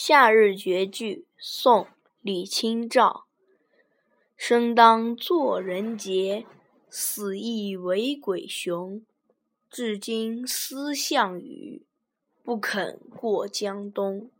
夏日绝句宋李清照。生当作人杰死亦为鬼雄至今思项羽不肯过江东。